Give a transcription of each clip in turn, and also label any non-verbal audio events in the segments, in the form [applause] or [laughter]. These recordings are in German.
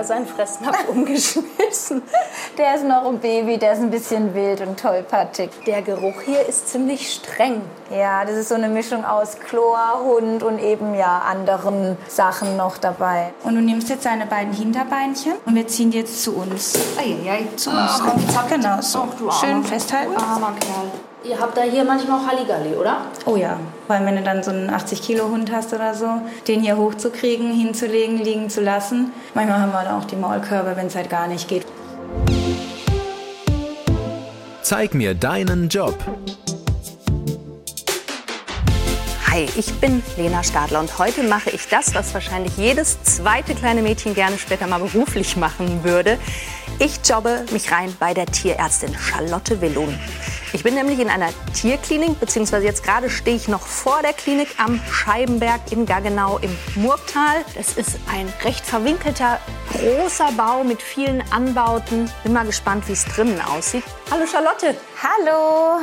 er seinen Fressnapf umgeschmissen? [laughs] Der ist noch ein Baby, der ist ein bisschen wild und tollpatschig. Der Geruch hier ist ziemlich streng. Ja, das ist so eine Mischung aus Chlor, Hund und eben ja anderen Sachen noch dabei. Und du nimmst jetzt seine beiden Hinterbeinchen und wir ziehen die jetzt zu uns. Eieiei, zu uns. Ah, genau so. Schön festhalten. Armer Kerl. Ihr habt da hier manchmal auch Halligalli, oder? Oh ja, vor allem wenn du dann so einen 80-Kilo-Hund hast oder so, den hier hochzukriegen, hinzulegen, liegen zu lassen. Manchmal haben wir dann auch die Maulkörbe, wenn es halt gar nicht geht. Zeig mir deinen Job. Hi, ich bin Lena Stadler und heute mache ich das, was wahrscheinlich jedes zweite kleine Mädchen gerne später mal beruflich machen würde. Ich jobbe mich rein bei der Tierärztin Charlotte Willon. Ich bin nämlich in einer Tierklinik, beziehungsweise jetzt gerade stehe ich noch vor der Klinik am Scheibenberg in Gaggenau im Murgtal. Das ist ein recht verwinkelter, großer Bau mit vielen Anbauten. Bin mal gespannt, wie es drinnen aussieht. Hallo Charlotte. Hallo.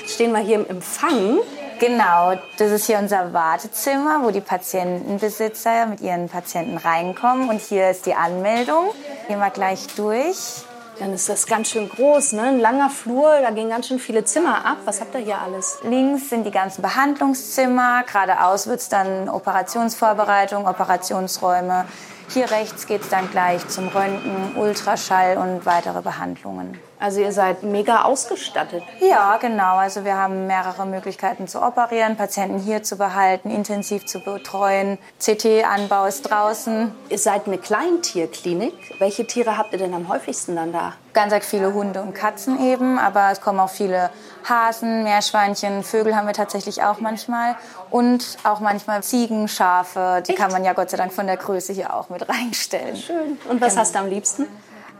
Jetzt stehen wir hier im Empfang. Genau, das ist hier unser Wartezimmer, wo die Patientenbesitzer mit ihren Patienten reinkommen. Und hier ist die Anmeldung. Gehen wir gleich durch. Dann ist das ganz schön groß, ne? ein langer Flur, da gehen ganz schön viele Zimmer ab. Was habt ihr hier alles? Links sind die ganzen Behandlungszimmer, geradeaus wird es dann Operationsvorbereitung, Operationsräume. Hier rechts geht es dann gleich zum Röntgen, Ultraschall und weitere Behandlungen. Also ihr seid mega ausgestattet. Ja, genau. Also wir haben mehrere Möglichkeiten zu operieren, Patienten hier zu behalten, intensiv zu betreuen. CT-Anbau ist draußen. Ihr seid eine Kleintierklinik. Welche Tiere habt ihr denn am häufigsten dann da? Ganz viele Hunde und Katzen eben, aber es kommen auch viele Hasen, Meerschweinchen, Vögel haben wir tatsächlich auch manchmal und auch manchmal Ziegen, Schafe. Die Echt? kann man ja Gott sei Dank von der Größe hier auch mit reinstellen. Schön. Und was genau. hast du am liebsten?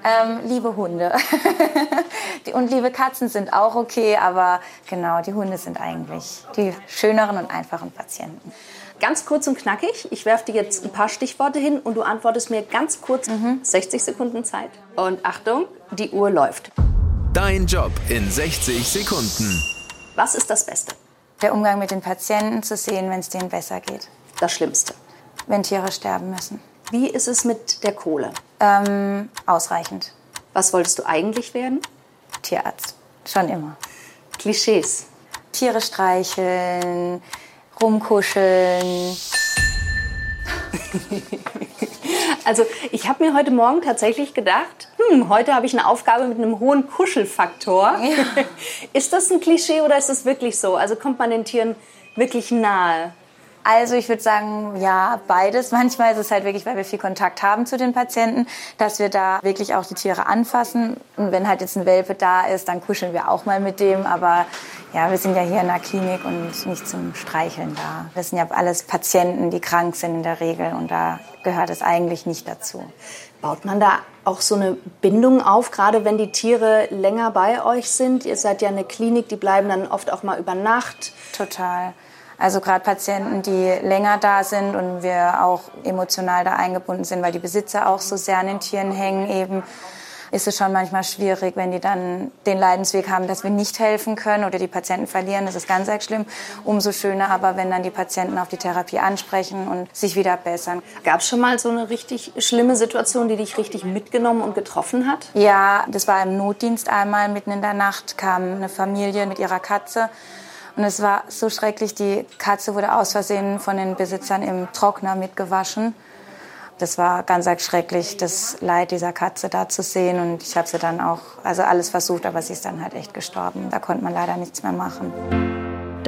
Ähm, liebe Hunde. [laughs] und liebe Katzen sind auch okay, aber genau, die Hunde sind eigentlich die schöneren und einfachen Patienten. Ganz kurz und knackig. Ich werfe dir jetzt ein paar Stichworte hin und du antwortest mir ganz kurz. Mhm. 60 Sekunden Zeit. Und Achtung, die Uhr läuft. Dein Job in 60 Sekunden. Was ist das Beste? Der Umgang mit den Patienten zu sehen, wenn es denen besser geht. Das Schlimmste. Wenn Tiere sterben müssen. Wie ist es mit der Kohle? Ähm, ausreichend. Was wolltest du eigentlich werden? Tierarzt. Schon immer. Klischees. Tiere streicheln, rumkuscheln. [laughs] Also ich habe mir heute Morgen tatsächlich gedacht, hm, heute habe ich eine Aufgabe mit einem hohen Kuschelfaktor. Ja. [laughs] Ist das ein Klischee oder ist das wirklich so? Also kommt man den Tieren wirklich nahe? Also ich würde sagen, ja, beides. [laughs] Manchmal ist es halt wirklich, weil wir viel Kontakt haben zu den Patienten, dass wir da wirklich auch die Tiere anfassen. Und wenn halt jetzt ein Welpe da ist, dann kuscheln wir auch mal mit dem. Aber ja, wir sind ja hier in der Klinik und nicht zum Streicheln da. Das sind ja alles Patienten, die krank sind in der Regel und da gehört es eigentlich nicht dazu. Baut man da auch so eine Bindung auf, gerade wenn die Tiere länger bei euch sind? Ihr seid ja eine Klinik, die bleiben dann oft auch mal über Nacht. Total. Also gerade Patienten, die länger da sind und wir auch emotional da eingebunden sind, weil die Besitzer auch so sehr an den Tieren hängen eben ist es schon manchmal schwierig, wenn die dann den Leidensweg haben, dass wir nicht helfen können oder die Patienten verlieren. Das ist ganz, ganz schlimm. Umso schöner aber, wenn dann die Patienten auf die Therapie ansprechen und sich wieder bessern. Gab es schon mal so eine richtig schlimme Situation, die dich richtig mitgenommen und getroffen hat? Ja, das war im Notdienst einmal. Mitten in der Nacht kam eine Familie mit ihrer Katze und es war so schrecklich, die Katze wurde aus Versehen von den Besitzern im Trockner mitgewaschen. Das war ganz schrecklich, das Leid dieser Katze da zu sehen. Und ich habe sie dann auch, also alles versucht, aber sie ist dann halt echt gestorben. Da konnte man leider nichts mehr machen.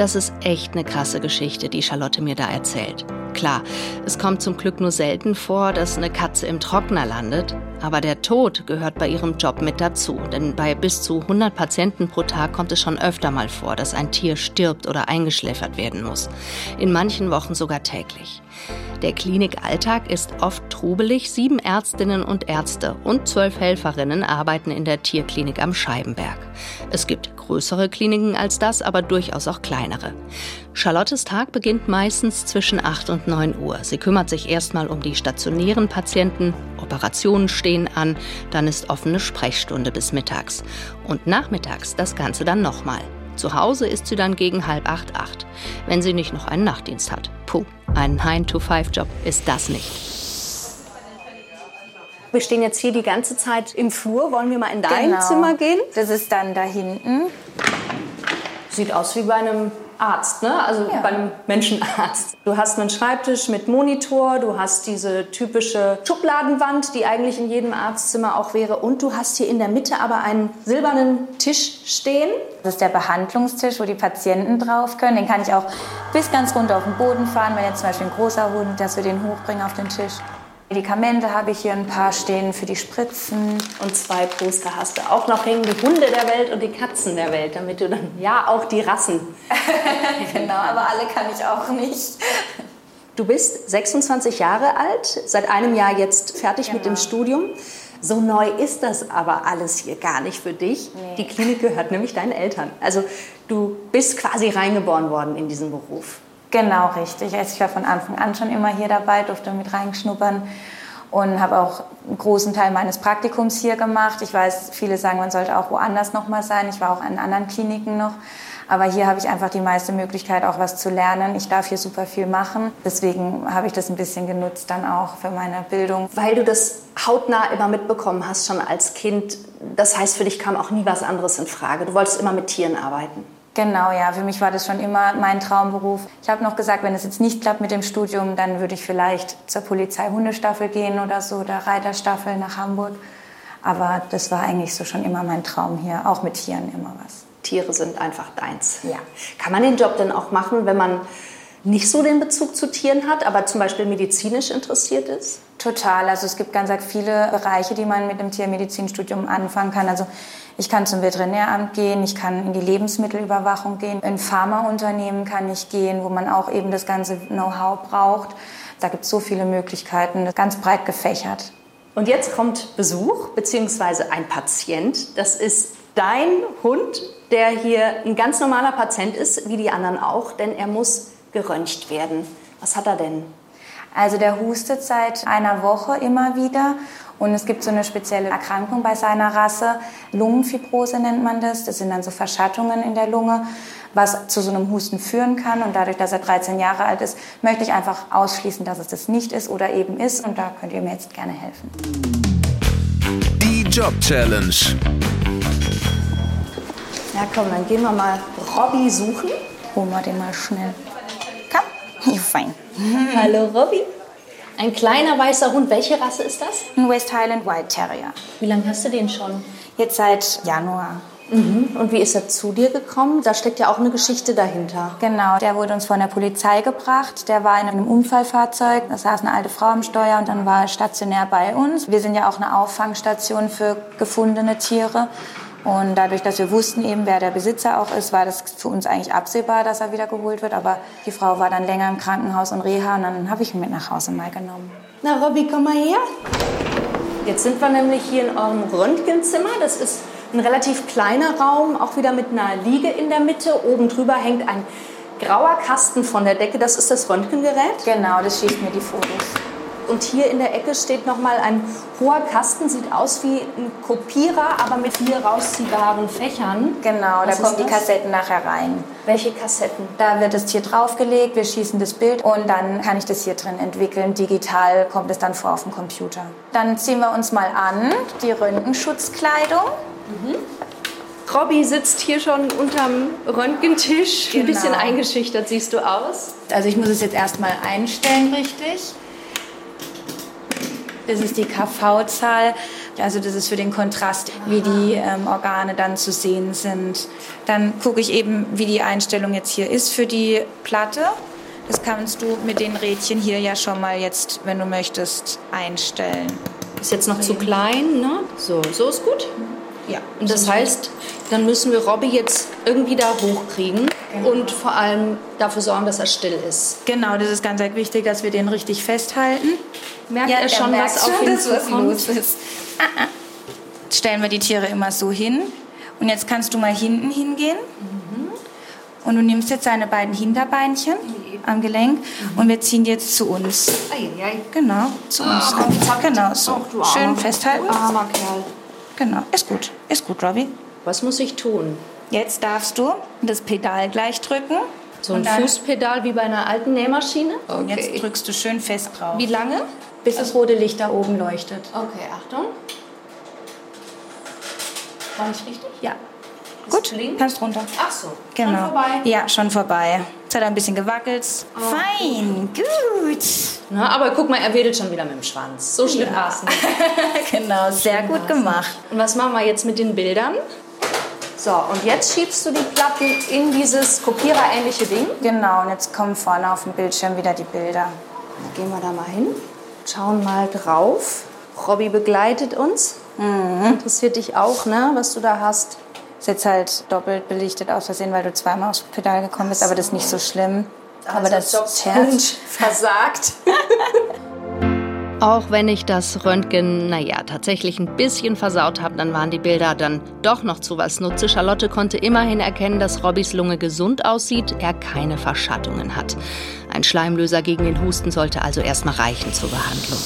Das ist echt eine krasse Geschichte, die Charlotte mir da erzählt. Klar, es kommt zum Glück nur selten vor, dass eine Katze im Trockner landet. Aber der Tod gehört bei ihrem Job mit dazu. Denn bei bis zu 100 Patienten pro Tag kommt es schon öfter mal vor, dass ein Tier stirbt oder eingeschläfert werden muss. In manchen Wochen sogar täglich. Der Klinikalltag ist oft trubelig. Sieben Ärztinnen und Ärzte und zwölf Helferinnen arbeiten in der Tierklinik am Scheibenberg. Es gibt größere Kliniken als das, aber durchaus auch kleinere. Charlottes Tag beginnt meistens zwischen 8 und 9 Uhr. Sie kümmert sich erstmal um die stationären Patienten, Operationen stehen an, dann ist offene Sprechstunde bis mittags. Und nachmittags das Ganze dann nochmal. Zu Hause ist sie dann gegen halb acht, acht, wenn sie nicht noch einen Nachtdienst hat. Puh, ein 9-to-5-Job ist das nicht. Wir stehen jetzt hier die ganze Zeit im Flur. Wollen wir mal in dein Genau. Zimmer gehen? Das ist dann da hinten. Sieht aus wie bei einem Arzt, ne? Also Ja. bei einem Menschenarzt. Du hast einen Schreibtisch mit Monitor, du hast diese typische Schubladenwand, die eigentlich in jedem Arztzimmer auch wäre. Und du hast hier in der Mitte aber einen silbernen Tisch stehen. Das ist der Behandlungstisch, wo die Patienten drauf können. Den kann ich auch bis ganz runter auf den Boden fahren, wenn jetzt zum Beispiel ein großer Hund, dass wir den hochbringen auf den Tisch. Medikamente habe ich hier ein paar stehen für die Spritzen. Und zwei Poster hast du auch noch hängen, die Hunde der Welt und die Katzen der Welt, damit du dann ja auch die Rassen. [laughs] Genau, aber alle kann ich auch nicht. Du bist 26 Jahre alt, seit einem Jahr jetzt fertig mit dem Genau. Studium. So neu ist das aber alles hier gar nicht für dich. Die Klinik gehört nämlich deinen Eltern. Also du bist quasi reingeboren worden in diesen Beruf. Genau, richtig. Also ich war von Anfang an schon immer hier dabei, durfte mit reinschnuppern und habe auch einen großen Teil meines Praktikums hier gemacht. Ich weiß, viele sagen, man sollte auch woanders noch mal sein. Ich war auch in anderen Kliniken noch. Aber hier habe ich einfach die meiste Möglichkeit, auch was zu lernen. Ich darf hier super viel machen. Deswegen habe ich das ein bisschen genutzt dann auch für meine Bildung. Weil du das hautnah immer mitbekommen hast, schon als Kind. Das heißt, für dich kam auch nie was anderes in Frage. Du wolltest immer mit Tieren arbeiten. Genau, ja. Für mich war das schon immer mein Traumberuf. Ich habe noch gesagt, wenn es jetzt nicht klappt mit dem Studium, dann würde ich vielleicht zur Polizei-Hundestaffel gehen oder so, oder Reiterstaffel nach Hamburg. Aber das war eigentlich so schon immer mein Traum hier, auch mit Tieren immer was. Tiere sind einfach deins. Ja. Kann man den Job denn auch machen, wenn man nicht so den Bezug zu Tieren hat, aber zum Beispiel medizinisch interessiert ist? Total. Also es gibt ganz viele Bereiche, die man mit dem Tiermedizinstudium anfangen kann. Also ich kann zum Veterinäramt gehen, ich kann in die Lebensmittelüberwachung gehen, in Pharmaunternehmen kann ich gehen, wo man auch eben das ganze Know-how braucht. Da gibt es so viele Möglichkeiten, ganz breit gefächert. Und jetzt kommt Besuch beziehungsweise ein Patient. Das ist dein Hund, der hier ein ganz normaler Patient ist, wie die anderen auch, denn er muss geröntgt werden. Was hat er denn? Also der hustet seit einer Woche immer wieder und es gibt so eine spezielle Erkrankung bei seiner Rasse, Lungenfibrose nennt man das. Das sind dann so Verschattungen in der Lunge, was zu so einem Husten führen kann. Und dadurch, dass er 13 Jahre alt ist, möchte ich einfach ausschließen, dass es das nicht ist oder eben ist. Und da könnt ihr mir jetzt gerne helfen. Die Job Challenge. Ja, komm, dann gehen wir mal Robby suchen. Holen wir den mal schnell. Komm, [laughs] fein. Hallo Robby. Ein kleiner weißer Hund. Welche Rasse ist das? Ein West Highland White Terrier. Wie lange hast du den schon? Jetzt seit Januar. Und wie ist er zu dir gekommen? Da steckt ja auch eine Geschichte dahinter. Genau, der wurde uns von der Polizei gebracht. Der war in einem Unfallfahrzeug. Da saß eine alte Frau am Steuer und dann war er stationär bei uns. Wir sind ja auch eine Auffangstation für gefundene Tiere. Und dadurch, dass wir wussten eben, wer der Besitzer auch ist, war das für uns eigentlich absehbar, dass er wieder geholt wird. Aber die Frau war dann länger im Krankenhaus und Reha und dann habe ich ihn mit nach Hause mal genommen. Na, Robby, komm mal her. Jetzt sind wir nämlich hier in eurem Röntgenzimmer. Das ist ein relativ kleiner Raum, auch wieder mit einer Liege in der Mitte. Oben drüber hängt ein grauer Kasten von der Decke. Das ist das Röntgengerät. Genau, das schießt mir die Fotos. Und hier in der Ecke steht noch mal ein hoher Kasten. Sieht aus wie ein Kopierer, aber mit vier rausziehbaren Fächern. Genau, Was da kommen die das? Kassetten nachher rein. Welche Kassetten? Da wird das Tier draufgelegt, wir schießen das Bild und dann kann ich das hier drin entwickeln. Digital kommt es dann vor auf dem Computer. Dann ziehen wir uns mal an, die Röntgenschutzkleidung. Robby sitzt hier schon unterm Röntgentisch. Ein Genau. bisschen eingeschüchtert siehst du aus. Also ich muss es jetzt erstmal einstellen richtig. Das ist die KV-Zahl. Also das ist für den Kontrast, wie die ähm, Organe dann zu sehen sind. Dann gucke ich eben, wie die Einstellung jetzt hier ist für die Platte. Das kannst du mit den Rädchen hier ja schon mal jetzt, wenn du möchtest, einstellen. Ist jetzt noch zu klein, ne? So, so ist gut. Ja. Und das heißt, dann müssen wir Robby jetzt irgendwie da hochkriegen und vor allem dafür sorgen, dass er still ist. Genau, das ist ganz wichtig, dass wir den richtig festhalten. Merkt er schon, merkt was auf ihn dass was los ist. Ah, ah. Stellen wir die Tiere immer so hin. Und jetzt kannst du mal hinten hingehen. Und du nimmst jetzt seine beiden Hinterbeinchen am Gelenk und wir ziehen die jetzt zu uns. Eieiei. Genau, zu uns. genau, so. Schön festhalten. Armer Kerl. Genau, ist gut. Ist gut, Robby. Was muss ich tun? Jetzt darfst du das Pedal gleich drücken. So ein Fußpedal wie bei einer alten Nähmaschine? Und Jetzt drückst du schön fest drauf. Wie lange? bis das rote Licht da oben leuchtet. Okay, Achtung. War ich richtig? Ja. Gut, blinkt. kannst runter. Ach so. Genau. Schon vorbei. Ja, schon vorbei. Jetzt hat er ein bisschen gewackelt. Fein, gut. Na, aber guck mal, er wedelt schon wieder mit dem Schwanz. So schlimm war es nicht. [laughs] genau, sehr gut gemacht. Und was machen wir jetzt mit den Bildern? So, und jetzt schiebst du die Platten in dieses kopiererähnliche Ding. Genau, und jetzt kommen vorne auf dem Bildschirm wieder die Bilder. Dann gehen wir da mal hin, schauen mal drauf. Robby begleitet uns. Interessiert dich auch, ne, was du da hast? Ist jetzt halt doppelt belichtet aus Versehen, weil du zweimal aufs Pedal gekommen bist, aber das ist nicht so schlimm. aber das Herz. versagt. [laughs] Auch wenn ich das Röntgen, naja, tatsächlich ein bisschen versaut habe, dann waren die Bilder dann doch noch zu was Nutze. Charlotte konnte immerhin erkennen, dass Robbys Lunge gesund aussieht, er keine Verschattungen hat. Ein Schleimlöser gegen den Husten sollte also erstmal reichen zur Behandlung.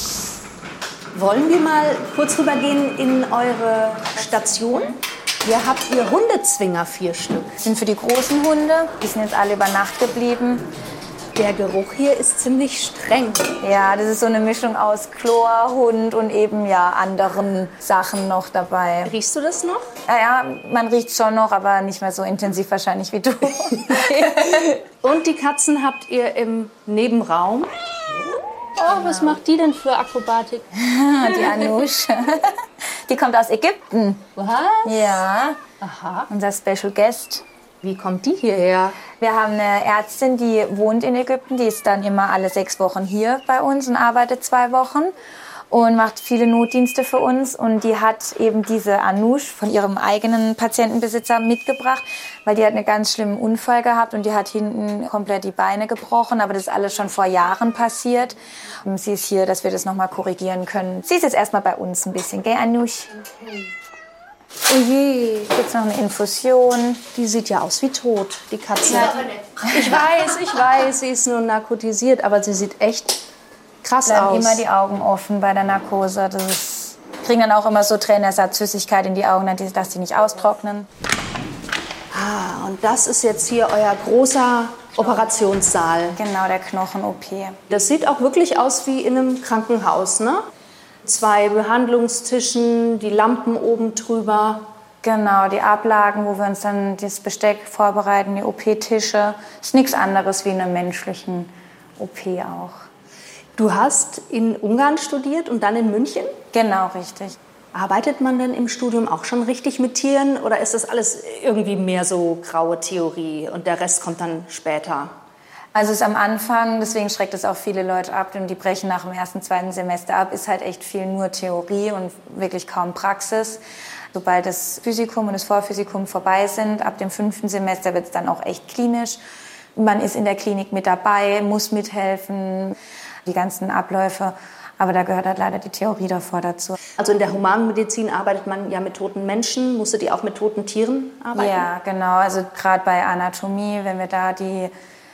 Wollen wir mal kurz rübergehen in eure Station? Hier habt ihr Hundezwinger, vier Stück. Das sind für die großen Hunde. Die sind jetzt alle über Nacht geblieben. Der Geruch hier ist ziemlich streng. Ja, das ist so eine Mischung aus Chlor, Hund und eben ja anderen Sachen noch dabei. Riechst du das noch? Ja, man riecht schon noch, aber nicht mehr so intensiv wahrscheinlich wie du. [laughs] Und die Katzen habt ihr im Nebenraum. Oh, was macht die denn für Akrobatik? [laughs] die Anush. [laughs] Die kommt aus Ägypten. Was? Ja, Aha. unser Special Guest. Wie kommt die hierher? Wir haben eine Ärztin, die wohnt in Ägypten. Die ist dann immer alle sechs Wochen hier bei uns und arbeitet zwei Wochen und macht viele Notdienste für uns. Und die hat eben diese Anoush von ihrem eigenen Patientenbesitzer mitgebracht, weil die hat einen ganz schlimmen Unfall gehabt und die hat hinten komplett die Beine gebrochen. Aber das ist alles schon vor Jahren passiert. Und sie ist hier, dass wir das nochmal korrigieren können. Sie ist jetzt erstmal bei uns ein bisschen, gell, Anoush? Oh je, Jetzt noch eine Infusion. die sieht ja aus wie tot, die Katze. Ich weiß, ich weiß, sie ist nur narkotisiert, aber sie sieht echt krass bleiben aus. immer die Augen offen bei der Narkose. Das ist, kriegen dann auch immer so Tränenersatzflüssigkeit in die Augen, dass die- die nicht austrocknen. ah, und das ist jetzt hier euer großer Operationssaal. Genau, der Knochen-OP. Das sieht auch wirklich aus wie in einem Krankenhaus, ne? Zwei Behandlungstischen, die Lampen oben drüber. Genau, die Ablagen, wo wir uns dann das Besteck vorbereiten, die OP-Tische. Ist nichts anderes wie in einer menschlichen OP auch. Du hast in Ungarn studiert und dann in München? Genau, richtig. Arbeitet man denn im Studium auch schon richtig mit Tieren oder ist das alles irgendwie mehr so graue Theorie und der Rest kommt dann später? Also es ist am Anfang, deswegen schreckt es auch viele Leute ab und die brechen nach dem ersten, zweiten Semester ab, ist halt echt viel nur Theorie und wirklich kaum Praxis. Sobald das Physikum und das Vorphysikum vorbei sind, ab dem fünften Semester wird es dann auch echt klinisch. Man ist in der Klinik mit dabei, muss mithelfen, die ganzen Abläufe. Aber da gehört halt leider die Theorie davor dazu. Also in der Humanmedizin arbeitet man ja mit toten Menschen. Musstet ihr auch mit toten Tieren arbeiten? Ja, genau. Also gerade bei Anatomie, wenn wir da die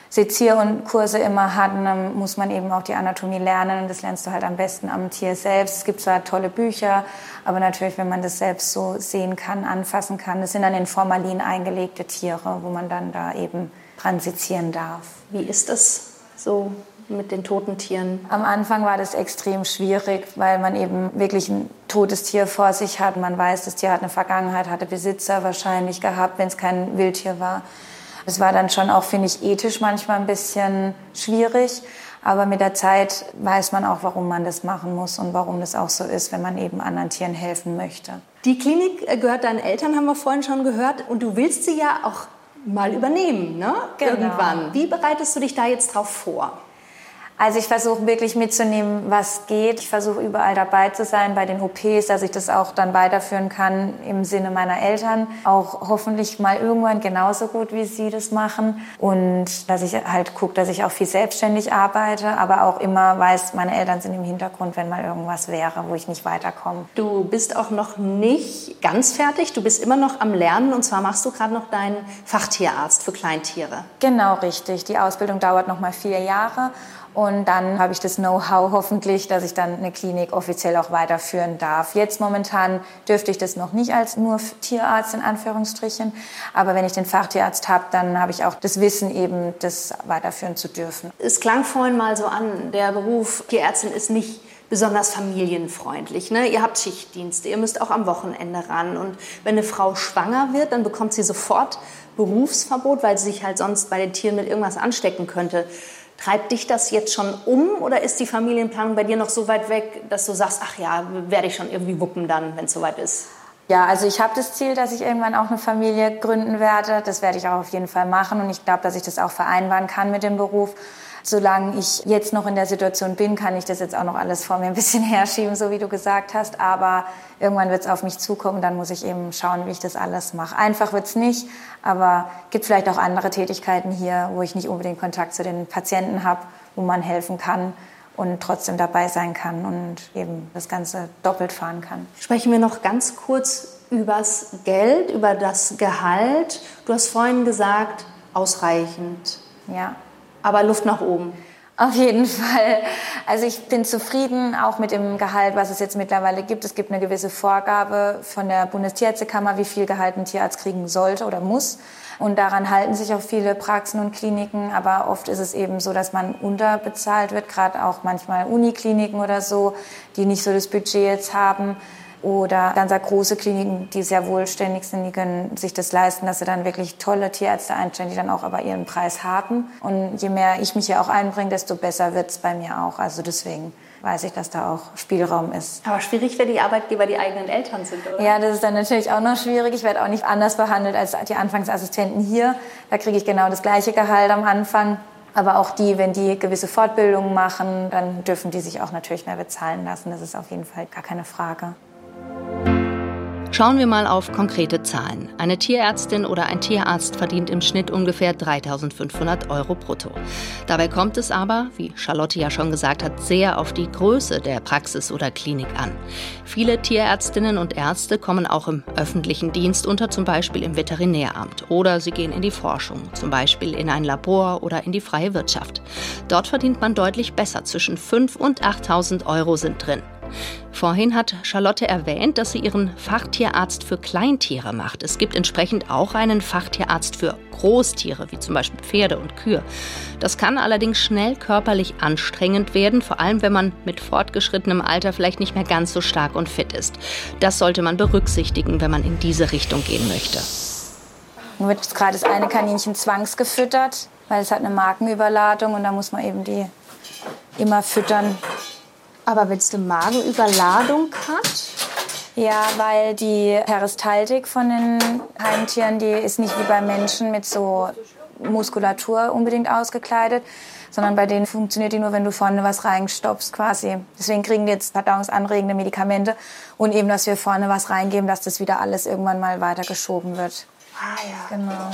Sezier- und Kurse immer hatten, dann muss man eben auch die Anatomie lernen. Und das lernst du halt am besten am Tier selbst. Es gibt zwar tolle Bücher, aber natürlich, wenn man das selbst so sehen kann, anfassen kann, das sind dann in Formalin eingelegte Tiere, wo man dann da eben dran sezieren darf. Wie ist das so mit den toten Tieren? Am Anfang war das extrem schwierig, weil man eben wirklich ein totes Tier vor sich hat. Man weiß, das Tier hat eine Vergangenheit, hatte Besitzer wahrscheinlich gehabt, wenn es kein Wildtier war. Es war dann schon auch, finde ich, ethisch manchmal ein bisschen schwierig. Aber mit der Zeit weiß man auch, warum man das machen muss und warum das auch so ist, wenn man eben anderen Tieren helfen möchte. Die Klinik äh, gehört deinen Eltern, haben wir vorhin schon gehört. Und du willst sie ja auch mal übernehmen, ne? Genau. Irgendwann. Wie bereitest du dich da jetzt drauf vor? Also ich versuche wirklich mitzunehmen, was geht. Ich versuche überall dabei zu sein bei den OPs, dass ich das auch dann weiterführen kann im Sinne meiner Eltern. Auch hoffentlich mal irgendwann genauso gut, wie sie das machen. Und dass ich halt gucke, dass ich auch viel selbstständig arbeite, aber auch immer weiß, meine Eltern sind im Hintergrund, wenn mal irgendwas wäre, wo ich nicht weiterkomme. Du bist auch noch nicht ganz fertig. Du bist immer noch am Lernen. Und zwar machst du gerade noch deinen Fachtierarzt für Kleintiere. Genau, richtig. Die Ausbildung dauert noch mal vier Jahre. Und dann habe ich das Know-how hoffentlich, dass ich dann eine Klinik offiziell auch weiterführen darf. Jetzt momentan dürfte ich das noch nicht als nur Tierarzt in Anführungsstrichen. Aber wenn ich den Fachtierarzt habe, dann habe ich auch das Wissen eben, das weiterführen zu dürfen. Es klang vorhin mal so an, der Beruf Tierärztin ist nicht besonders familienfreundlich. Ne? Ihr habt Schichtdienste, ihr müsst auch am Wochenende ran. Und wenn eine Frau schwanger wird, dann bekommt sie sofort Berufsverbot, weil sie sich halt sonst bei den Tieren mit irgendwas anstecken könnte. Treibt dich das jetzt schon um oder ist die Familienplanung bei dir noch so weit weg, dass du sagst, ach ja, werde ich schon irgendwie wuppen dann, wenn es soweit ist? Ja, also ich habe das Ziel, dass ich irgendwann auch eine Familie gründen werde. Das werde ich auch auf jeden Fall machen und ich glaube, dass ich das auch vereinbaren kann mit dem Beruf. Solange ich jetzt noch in der Situation bin, kann ich das jetzt auch noch alles vor mir ein bisschen [laughs] herschieben, so wie du gesagt hast. Aber irgendwann wird es auf mich zukommen, dann muss ich eben schauen, wie ich das alles mache. Einfach wird es nicht, aber gibt vielleicht auch andere Tätigkeiten hier, wo ich nicht unbedingt Kontakt zu den Patienten habe, wo man helfen kann und trotzdem dabei sein kann und eben das Ganze doppelt fahren kann. Sprechen wir noch ganz kurz übers Geld, über das Gehalt. Du hast vorhin gesagt, ausreichend. Ja. Aber Luft nach oben. Auf jeden Fall. Also ich bin zufrieden auch mit dem Gehalt, was es jetzt mittlerweile gibt. Es gibt eine gewisse Vorgabe von der Bundestierärztekammer, wie viel Gehalt ein Tierarzt kriegen sollte oder muss. Und daran halten sich auch viele Praxen und Kliniken. Aber oft ist es eben so, dass man unterbezahlt wird, gerade auch manchmal Unikliniken oder so, die nicht so das Budget jetzt haben oder ganz große Kliniken, die sehr wohlständig sind, die können sich das leisten, dass sie dann wirklich tolle Tierärzte einstellen, die dann auch aber ihren Preis haben. Und je mehr ich mich hier auch einbringe, desto besser wird es bei mir auch. Also deswegen weiß ich, dass da auch Spielraum ist. Aber schwierig, wenn die Arbeitgeber die eigenen Eltern sind, oder? Ja, das ist dann natürlich auch noch schwierig. Ich werde auch nicht anders behandelt als die Anfangsassistenten hier. Da kriege ich genau das gleiche Gehalt am Anfang. Aber auch die, wenn die gewisse Fortbildungen machen, dann dürfen die sich auch natürlich mehr bezahlen lassen. Das ist auf jeden Fall gar keine Frage. Schauen wir mal auf konkrete Zahlen. Eine Tierärztin oder ein Tierarzt verdient im Schnitt ungefähr 3500 Euro brutto. Dabei kommt es aber, wie Charlotte ja schon gesagt hat, sehr auf die Größe der Praxis oder Klinik an. Viele Tierärztinnen und Ärzte kommen auch im öffentlichen Dienst unter, zum Beispiel im Veterinäramt. Oder sie gehen in die Forschung, zum Beispiel in ein Labor oder in die freie Wirtschaft. Dort verdient man deutlich besser. Zwischen 5.000 und 8.000 Euro sind drin. Vorhin hat Charlotte erwähnt, dass sie ihren Fachtierarzt für Kleintiere macht. Es gibt entsprechend auch einen Fachtierarzt für Großtiere, wie zum Beispiel Pferde und Kühe. Das kann allerdings schnell körperlich anstrengend werden, vor allem wenn man mit fortgeschrittenem Alter vielleicht nicht mehr ganz so stark und fit ist. Das sollte man berücksichtigen, wenn man in diese Richtung gehen möchte. Nun wird gerade das eine Kaninchen zwangsgefüttert, weil es hat eine Markenüberladung und da muss man eben die immer füttern, aber wenn es eine Magenüberladung hat? Ja, weil die Peristaltik von den Heimtieren, die ist nicht wie bei Menschen mit so Muskulatur unbedingt ausgekleidet, sondern bei denen funktioniert die nur, wenn du vorne was reinstopfst quasi. Deswegen kriegen die jetzt verdauungsanregende Medikamente und eben, dass wir vorne was reingeben, dass das wieder alles irgendwann mal weitergeschoben wird. Ah ja. Genau.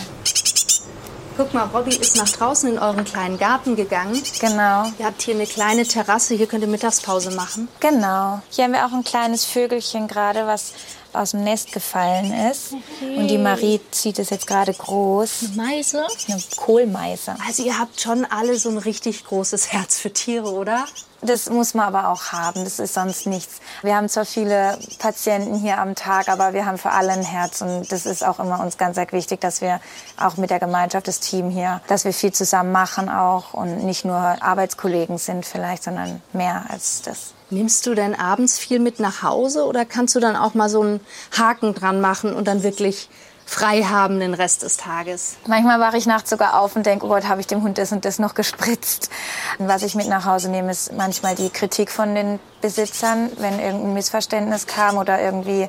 Guck mal, Robby ist nach draußen in euren kleinen Garten gegangen. Genau. Ihr habt hier eine kleine Terrasse, hier könnt ihr Mittagspause machen. Genau. Hier haben wir auch ein kleines Vögelchen gerade, was aus dem Nest gefallen ist. Okay. Und die Marie zieht es jetzt gerade groß. Eine Meise? Eine Kohlmeise. Also ihr habt schon alle so ein richtig großes Herz für Tiere, oder? Das muss man aber auch haben. Das ist sonst nichts. Wir haben zwar viele Patienten hier am Tag, aber wir haben für alle ein Herz. Und das ist auch immer uns ganz wichtig, dass wir auch mit der Gemeinschaft, das Team hier, dass wir viel zusammen machen auch und nicht nur Arbeitskollegen sind vielleicht, sondern mehr als das. Nimmst du denn abends viel mit nach Hause oder kannst du dann auch mal so einen Haken dran machen und dann wirklich frei haben den Rest des Tages. Manchmal wache ich nachts sogar auf und denke, oh Gott, habe ich dem Hund das und das noch gespritzt. Und was ich mit nach Hause nehme, ist manchmal die Kritik von den Besitzern, wenn irgendein Missverständnis kam oder irgendwie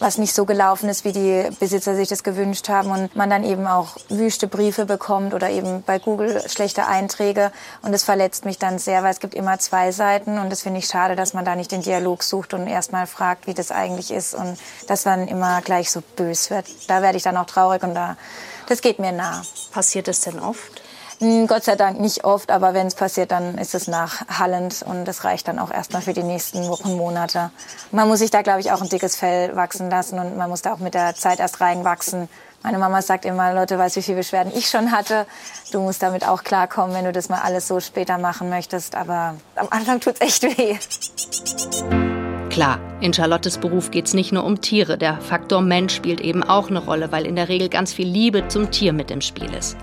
was nicht so gelaufen ist, wie die Besitzer sich das gewünscht haben und man dann eben auch wüste Briefe bekommt oder eben bei Google schlechte Einträge und es verletzt mich dann sehr, weil es gibt immer zwei Seiten und das finde ich schade, dass man da nicht den Dialog sucht und erstmal fragt, wie das eigentlich ist und dass man immer gleich so bös wird. Da werde ich dann auch traurig und da, das geht mir nah. Passiert es denn oft? Gott sei Dank nicht oft, aber wenn es passiert, dann ist es nachhallend und das reicht dann auch erstmal für die nächsten Wochen, Monate. Man muss sich da, glaube ich, auch ein dickes Fell wachsen lassen und man muss da auch mit der Zeit erst reinwachsen. Meine Mama sagt immer, Leute, weißt du, wie viele Beschwerden ich schon hatte? Du musst damit auch klarkommen, wenn du das mal alles so später machen möchtest. Aber am Anfang tut's echt weh. Klar, in Charlottes Beruf geht es nicht nur um Tiere. Der Faktor Mensch spielt eben auch eine Rolle, weil in der Regel ganz viel Liebe zum Tier mit im Spiel ist.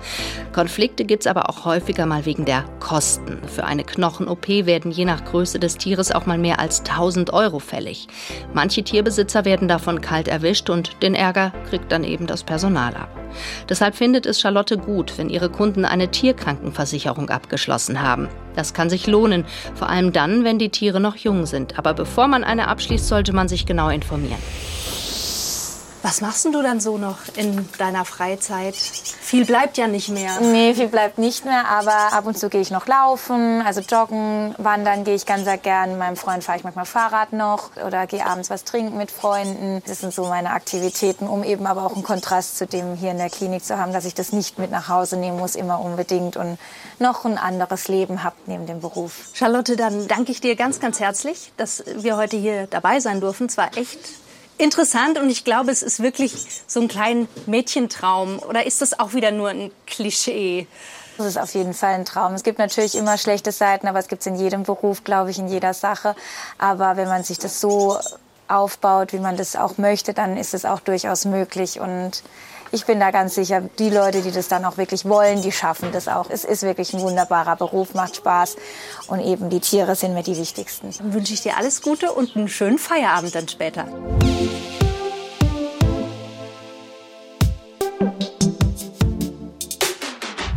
Konflikte gibt es aber auch häufiger mal wegen der Kosten. Für eine Knochen-OP werden je nach Größe des Tieres auch mal mehr als 1000 Euro fällig. Manche Tierbesitzer werden davon kalt erwischt und den Ärger kriegt dann eben das Personal ab. Deshalb findet es Charlotte gut, wenn ihre Kunden eine Tierkrankenversicherung abgeschlossen haben. Das kann sich lohnen, vor allem dann, wenn die Tiere noch jung sind. Aber bevor man eine abschließt, sollte man sich genau informieren. Was machst du dann so noch in deiner Freizeit? Viel bleibt ja nicht mehr. Nee, viel bleibt nicht mehr, aber ab und zu gehe ich noch laufen, also joggen, wandern gehe ich ganz sehr gern. Mit meinem Freund fahre ich manchmal Fahrrad noch oder gehe abends was trinken mit Freunden. Das sind so meine Aktivitäten, um eben aber auch einen Kontrast zu dem hier in der Klinik zu haben, dass ich das nicht mit nach Hause nehmen muss, immer unbedingt und noch ein anderes Leben habe neben dem Beruf. Charlotte, dann danke ich dir ganz, ganz herzlich, dass wir heute hier dabei sein durften. Es war echt interessant und ich glaube, es ist wirklich so ein kleiner Mädchentraum. Oder ist das auch wieder nur ein Klischee? Das ist auf jeden Fall ein Traum. Es gibt natürlich immer schlechte Seiten, aber es gibt es in jedem Beruf, glaube ich, in jeder Sache. Aber wenn man sich das so aufbaut, wie man das auch möchte, dann ist es auch durchaus möglich. Und ich bin da ganz sicher, die Leute, die das dann auch wirklich wollen, die schaffen das auch. Es ist wirklich ein wunderbarer Beruf, macht Spaß und eben die Tiere sind mir die wichtigsten. Dann wünsche ich dir alles Gute und einen schönen Feierabend dann später.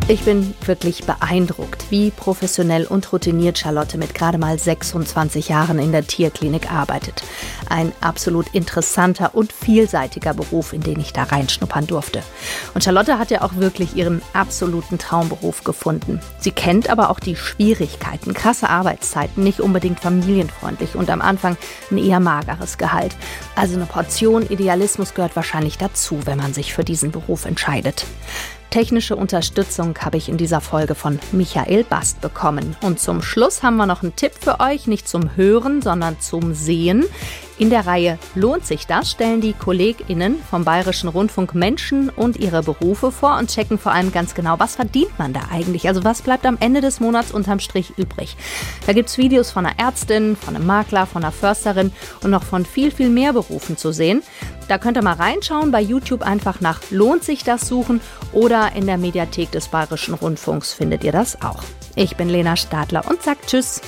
Ich bin wirklich beeindruckt, wie professionell und routiniert Charlotte mit gerade mal 26 Jahren in der Tierklinik arbeitet. Ein absolut interessanter und vielseitiger Beruf, in den ich da reinschnuppern durfte. Und Charlotte hat ja auch wirklich ihren absoluten Traumberuf gefunden. Sie kennt aber auch die Schwierigkeiten, krasse Arbeitszeiten, nicht unbedingt familienfreundlich und am Anfang ein eher mageres Gehalt. Also eine Portion Idealismus gehört wahrscheinlich dazu, wenn man sich für diesen Beruf entscheidet. Technische Unterstützung habe ich in dieser Folge von Michael Bast bekommen. Und zum Schluss haben wir noch einen Tipp für euch, nicht zum Hören, sondern zum Sehen. In der Reihe Lohnt sich das stellen die KollegInnen vom Bayerischen Rundfunk Menschen und ihre Berufe vor und checken vor allem ganz genau, was verdient man da eigentlich? Also was bleibt am Ende des Monats unterm Strich übrig? Da gibt es Videos von einer Ärztin, von einem Makler, von einer Försterin und noch von viel, viel mehr Berufen zu sehen. Da könnt ihr mal reinschauen, bei YouTube einfach nach Lohnt sich das suchen oder in der Mediathek des Bayerischen Rundfunks findet ihr das auch. Ich bin Lena Stadler und sag Tschüss.